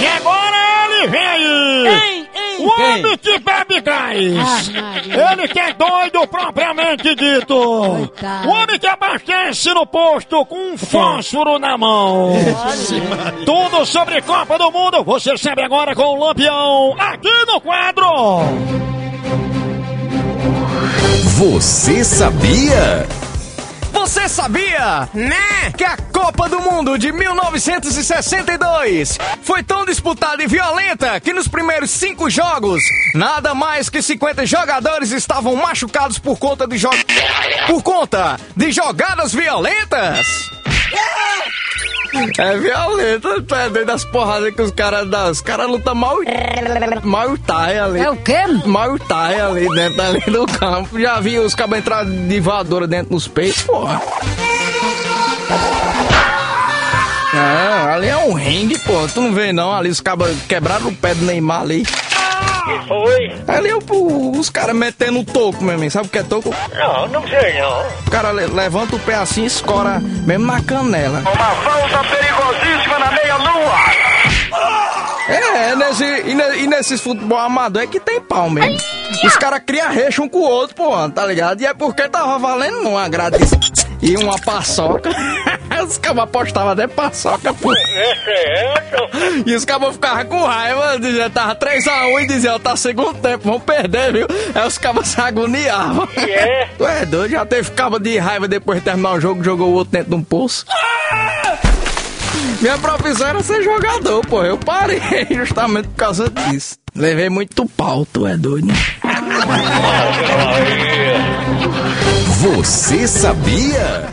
E agora ele vem aí! Ei, ei. O homem que bebe gás! Ah. Ele que é doido propriamente dito! Coitado. O homem que abastece no posto com um fósforo na mão! Tudo sobre Copa do Mundo, você sabe agora com o Lampião, aqui no quadro! Você sabia? Você sabia, né, que a Copa do Mundo de 1962 foi tão disputada e violenta que nos primeiros cinco jogos, nada mais que 50 jogadores estavam machucados por conta de por conta de jogadas violentas? É violenta, tu é doido das porradas que os caras dão. Os caras lutam mal, mal tai ali. É o quê? Mal tai ali dentro ali do campo. Já vi os cabos entrar de voadora dentro dos peitos, porra. Não, ali é um ringue, pô. Tu não vê não, ali os cabos quebraram o pé do Neymar ali. Que foi? Ali é o- os caras metendo o toco, meu amigo. Sabe o que é toco? Não, não sei não. O cara le- levanta o pé assim e escora mesmo na canela. Uma falta perigosíssima na meia-lua. É, é nesse, e, ne- e nesses futebol amador é que tem pau mesmo. Os caras criam recha um com o outro, pô, tá ligado? E é porque tava valendo uma grátis e uma paçoca. Os cabos apostavam até paçoca, pô. E os cabos ficavam com raiva, dizia, tava 3x1 e dizia, ó, tá segundo tempo, vamos perder, viu? Aí os cabos se agoniavam. E é? Tu é doido, já teve cabo de raiva depois de terminar o jogo, jogou o outro dentro de um poço. Minha profissão era ser jogador, pô. Eu parei justamente por causa disso. Levei muito pau, tu é doido. Você sabia?